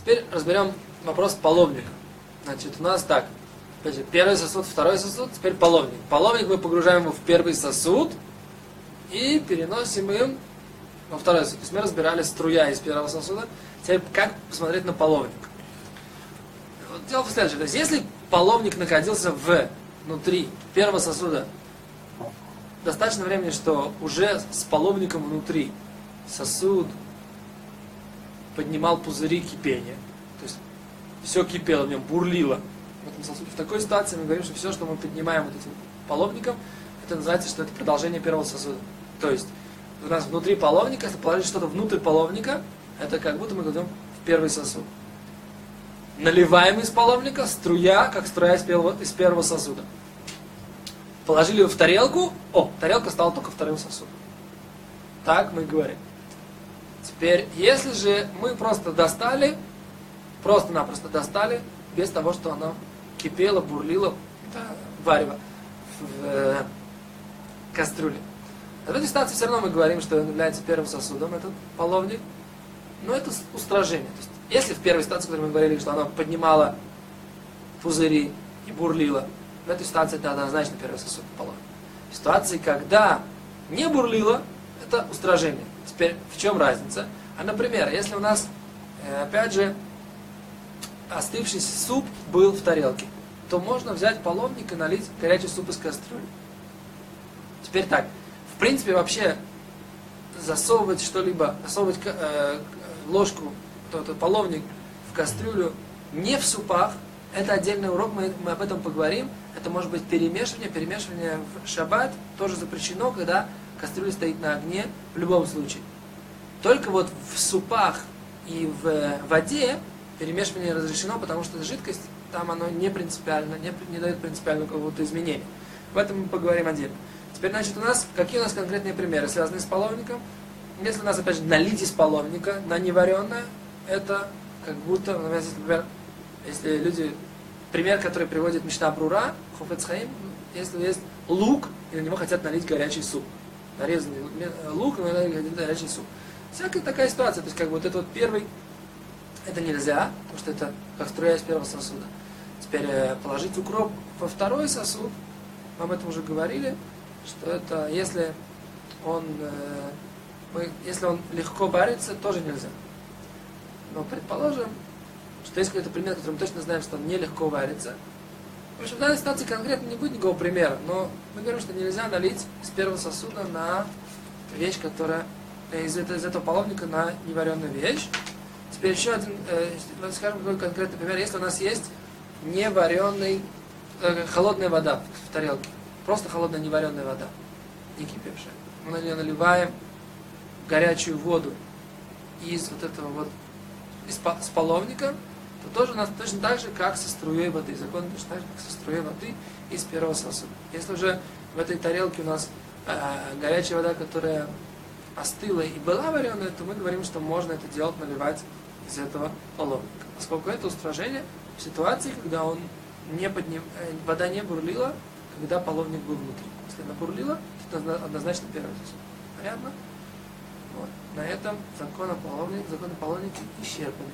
Теперь разберем вопрос половника. Значит, у нас так. Первый сосуд, второй сосуд, теперь половник. Половник мы погружаем его в первый сосуд и переносим им во второй сосуд. То есть мы разбирали струя из первого сосуда. Теперь как посмотреть на половник? Вот дело в следующем. То есть если половник находился в, внутри первого сосуда достаточно времени, что уже с половником внутри сосуд поднимал пузыри кипения. То есть все кипело в нем, бурлило в этом сосуде. В такой ситуации мы говорим, что все, что мы поднимаем вот этим половником, это называется, что это продолжение первого сосуда. То есть у нас внутри половника, если положить что-то внутрь половника, это как будто мы кладем в первый сосуд. Наливаем из половника, струя, как струя из первого, из первого сосуда. Положили его в тарелку, о, тарелка стала только вторым сосудом. Так мы говорим. Теперь, если же мы просто достали, просто-напросто достали, без того, что оно кипело, бурлило, да, варево в э, кастрюле. В этой ситуации все равно мы говорим, что он является первым сосудом, этот половник. Но это устражение. То есть, если в первой ситуации, в которой мы говорили, что оно поднимало пузыри и бурлило, в этой ситуации это однозначно первый сосуд половник. В ситуации, когда не бурлило, это устражение. Теперь в чем разница? А, например, если у нас, э, опять же, остывший суп был в тарелке, то можно взять половник и налить горячий суп из кастрюли. Теперь так, в принципе, вообще засовывать что-либо, засовывать э, ложку, тот половник в кастрюлю не в супах, это отдельный урок, мы, мы об этом поговорим. Это может быть перемешивание, перемешивание в шаббат тоже запрещено, когда кастрюля стоит на огне в любом случае. Только вот в супах и в воде перемешивание разрешено, потому что жидкость, там оно не принципиально, не, не дает принципиального какого-то изменения. В этом мы поговорим отдельно. Теперь, значит, у нас, какие у нас конкретные примеры, связанные с половником? Если у нас, опять же, налить из половника на невареное, это как будто, например, если люди, пример, который приводит Мишна Брура, Хофецхаим, если есть лук, и на него хотят налить горячий суп. Нарезанный лук, и налить горячий суп. Всякая такая ситуация, то есть как бы вот это вот первый, это нельзя, потому что это как струя из первого сосуда. Теперь э, положить укроп во второй сосуд, мы об этом уже говорили, что это если он, э, мы, если он легко варится, тоже нельзя. Но предположим, что есть какой-то пример, который мы точно знаем, что он нелегко варится. В общем, в данной ситуации конкретно не будет никакого примера, но мы говорим, что нельзя налить из первого сосуда на вещь, которая Э, из, из этого половника на невареную вещь. Теперь еще один, э, скажем, какой конкретный пример. Если у нас есть невареный, э, холодная вода в тарелке, просто холодная невареная вода, не кипевшая. Мы на нее наливаем горячую воду из вот этого вот, из, с половника, то тоже у нас точно так же, как со струей воды. Закон точно так же, как со струей воды из первого сосуда. Если уже в этой тарелке у нас э, горячая вода, которая остыла и была вареная, то мы говорим, что можно это делать, наливать из этого половника. Поскольку это устражение в ситуации, когда он не подним... Э, вода не бурлила, когда половник был внутри. Если она бурлила, то это однозначно первый сосуд. Понятно? Вот. На этом закон о половнике, закон о половнике исчерпаны.